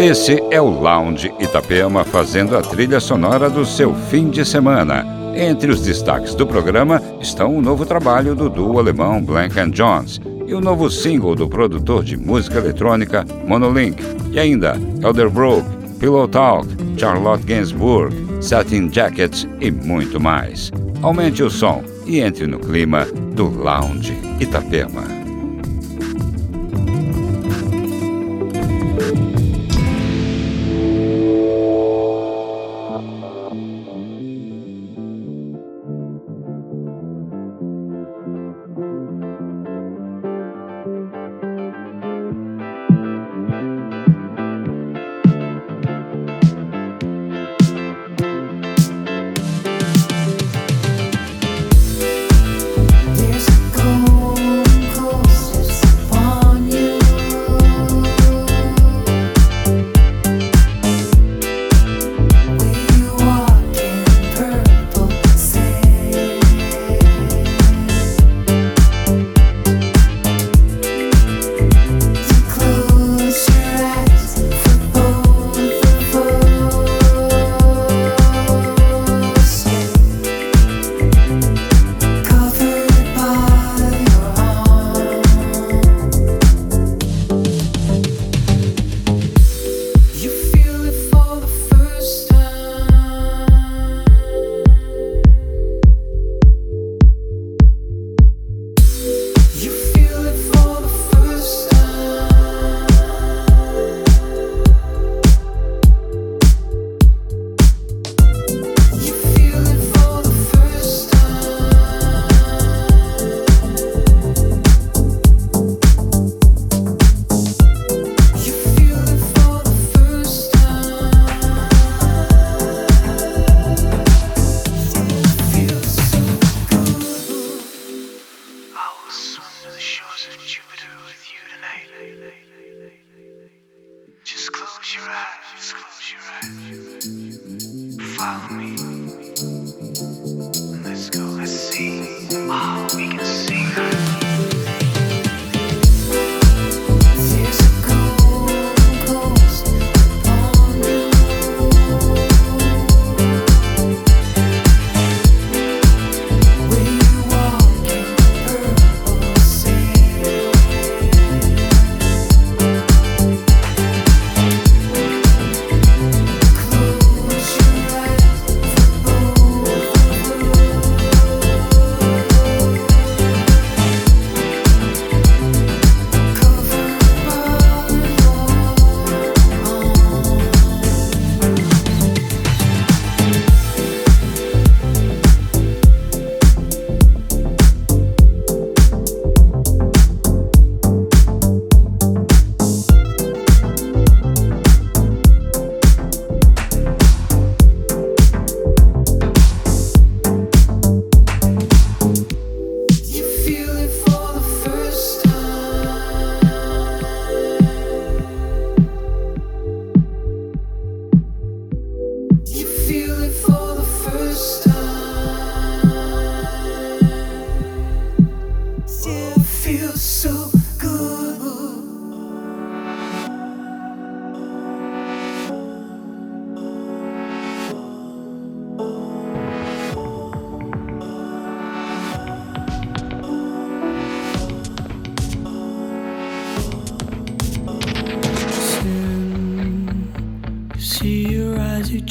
Esse é o Lounge Itapema fazendo a trilha sonora do seu fim de semana. Entre os destaques do programa estão o novo trabalho do duo alemão Blank Jones e o novo single do produtor de música eletrônica Monolink, e ainda Elderbrook, Pillow Talk, Charlotte Gainsbourg, Satin Jackets e muito mais. Aumente o som e entre no clima do Lounge Itapema.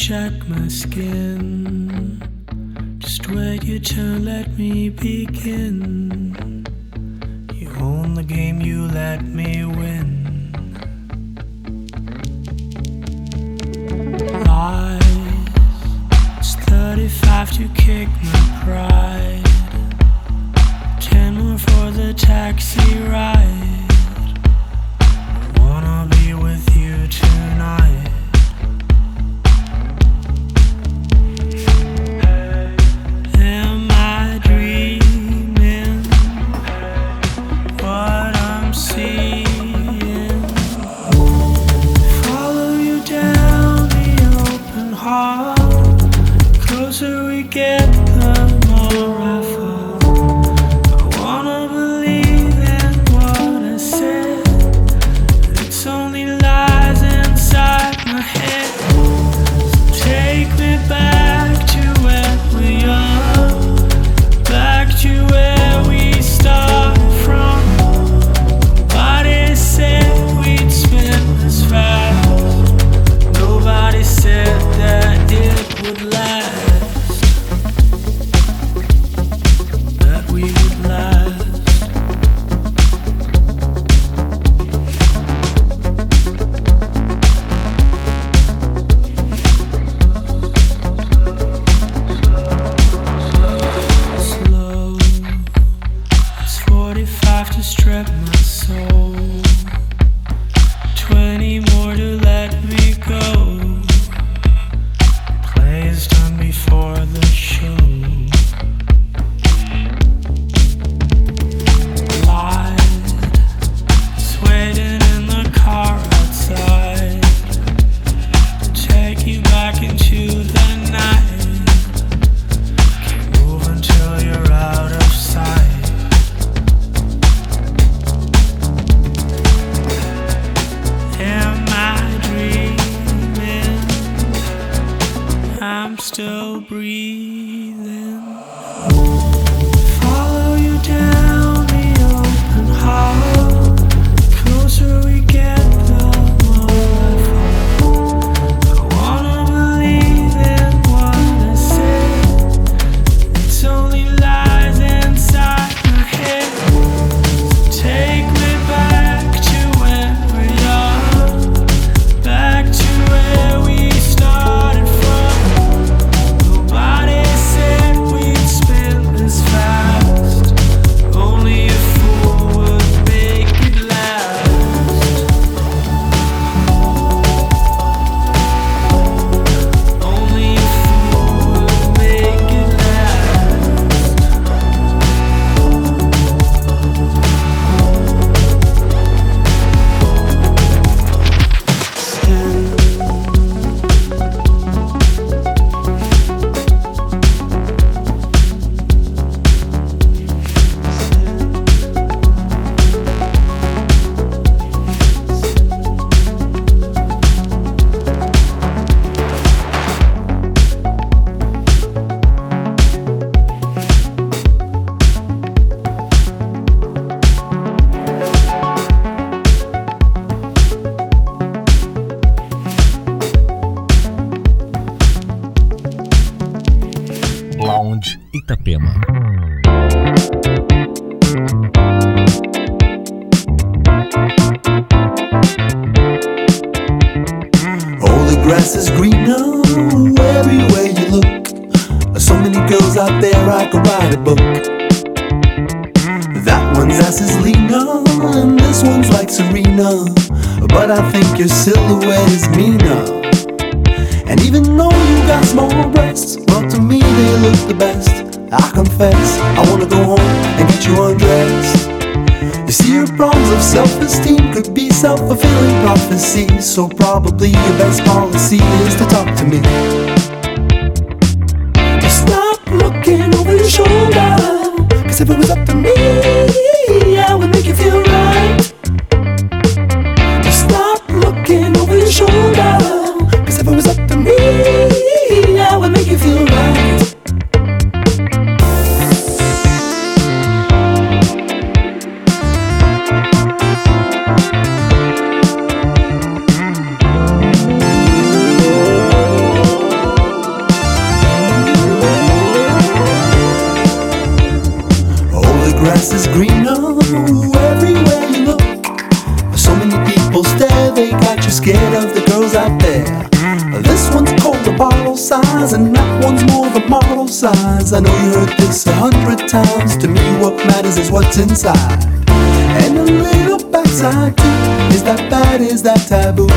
Check my skin. Just wait your turn, let me begin. Lounge Itapema. Oh, the grass is greener everywhere you look. So many girls out there, I could write a book. That one's ass is leaner, and this one's like Serena. But I think your silhouette is meaner. Even though you got small breasts, well, to me they look the best. I confess, I wanna go home and get you undressed. You see, your problems of self-esteem could be self-fulfilling prophecy. So probably your best policy is to talk to me. Stop looking over your shoulder. Cause if it was up to me, size. I know you heard this a hundred times. To me, what matters is what's inside. And a little backside too. Is that bad? Is that taboo?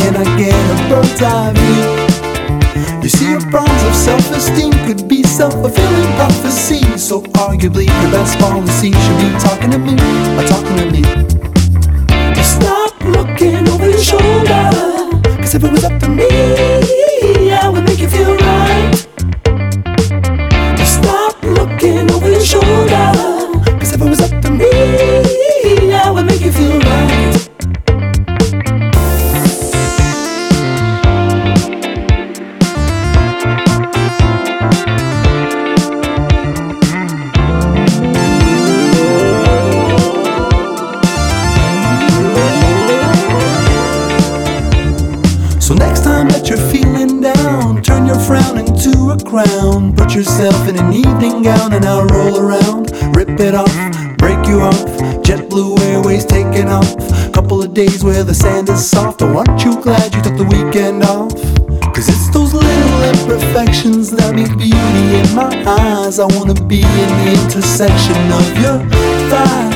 Can I get a bird's eye view? You see, your problems of self-esteem could be self-fulfilling prophecy. So arguably, your best policy should be talking to me, talking to me. Stop looking over your shoulder. Cause if it was days where the sand is soft. Oh, aren't you glad you took the weekend off? Cause it's those little imperfections that make beauty in my eyes. I wanna be in the intersection of your thighs.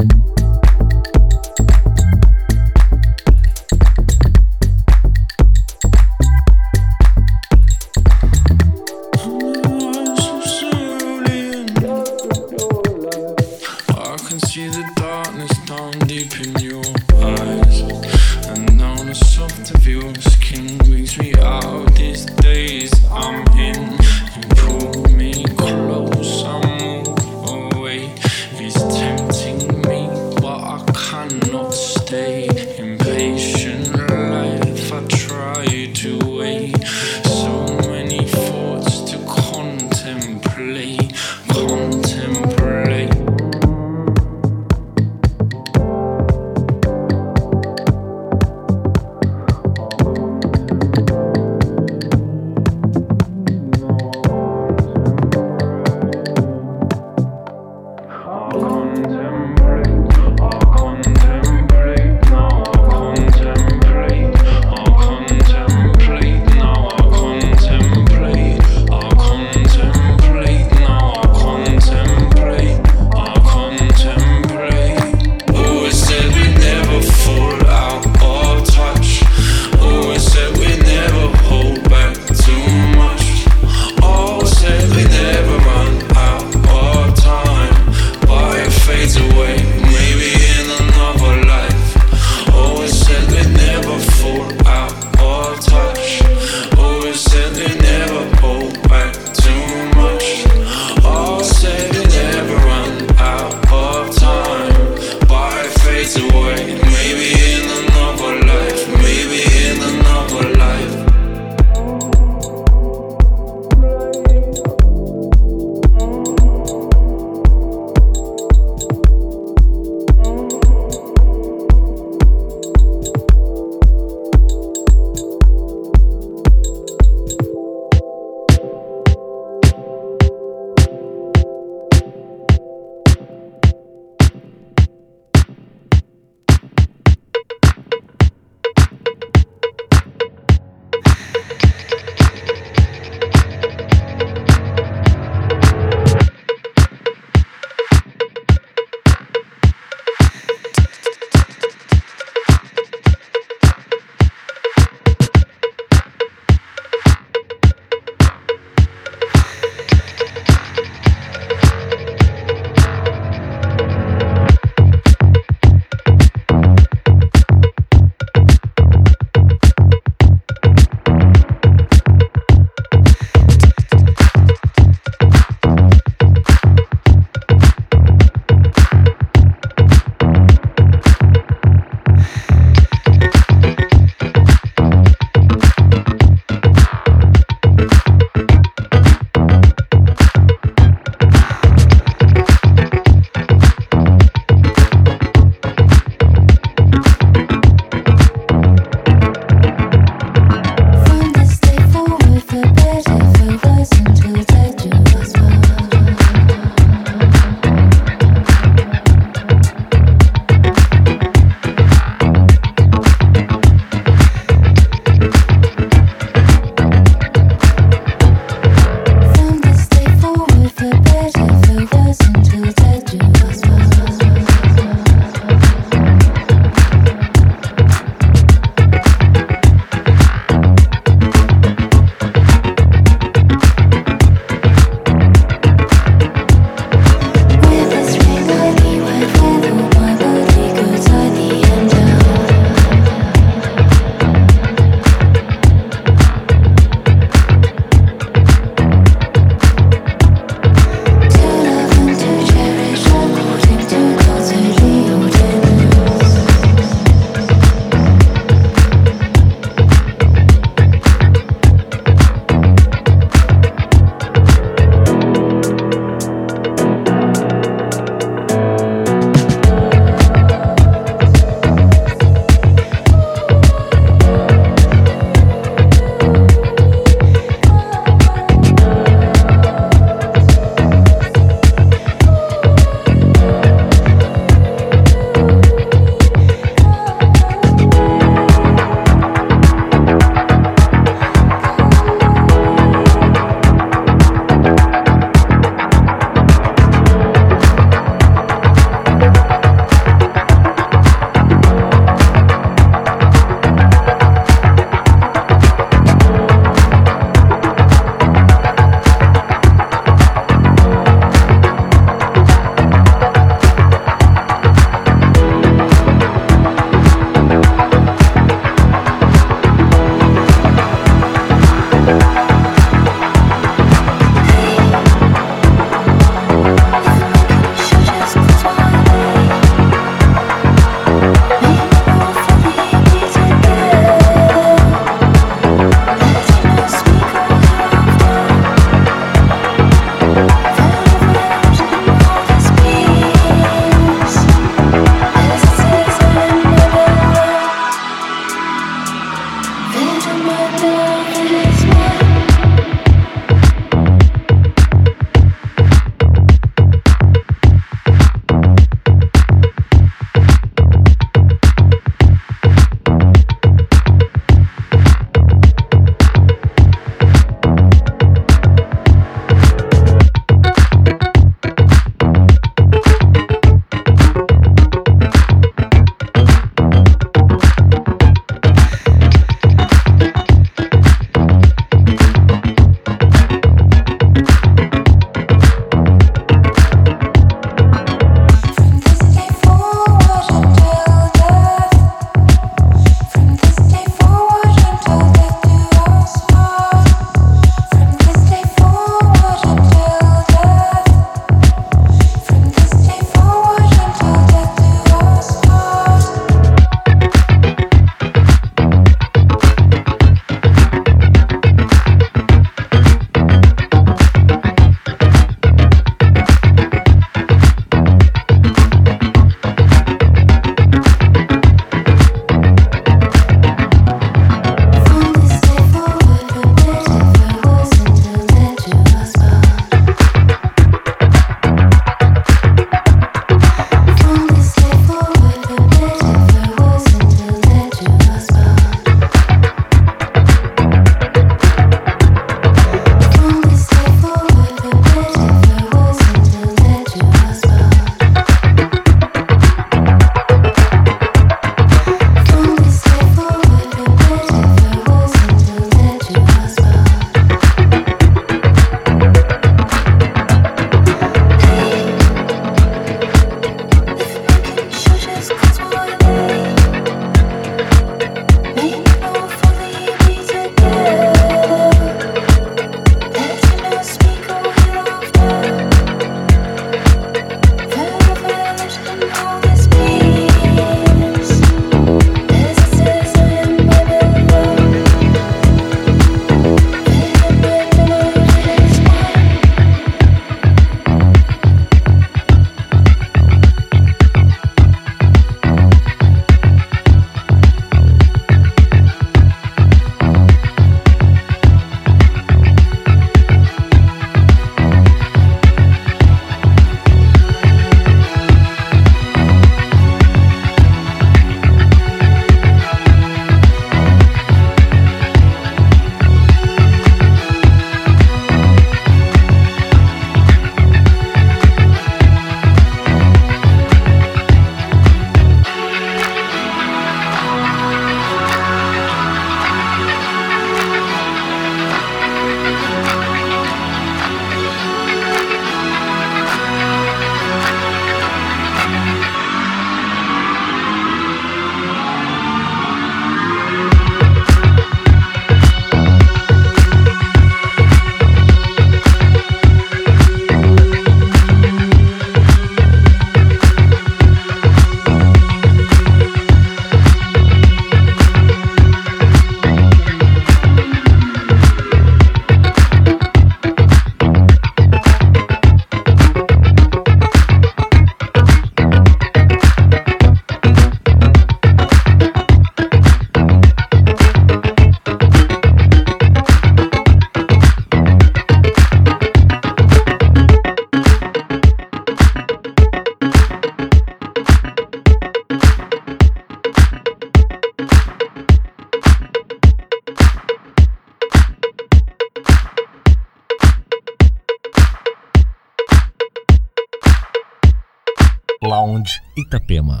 Lounge Itapema.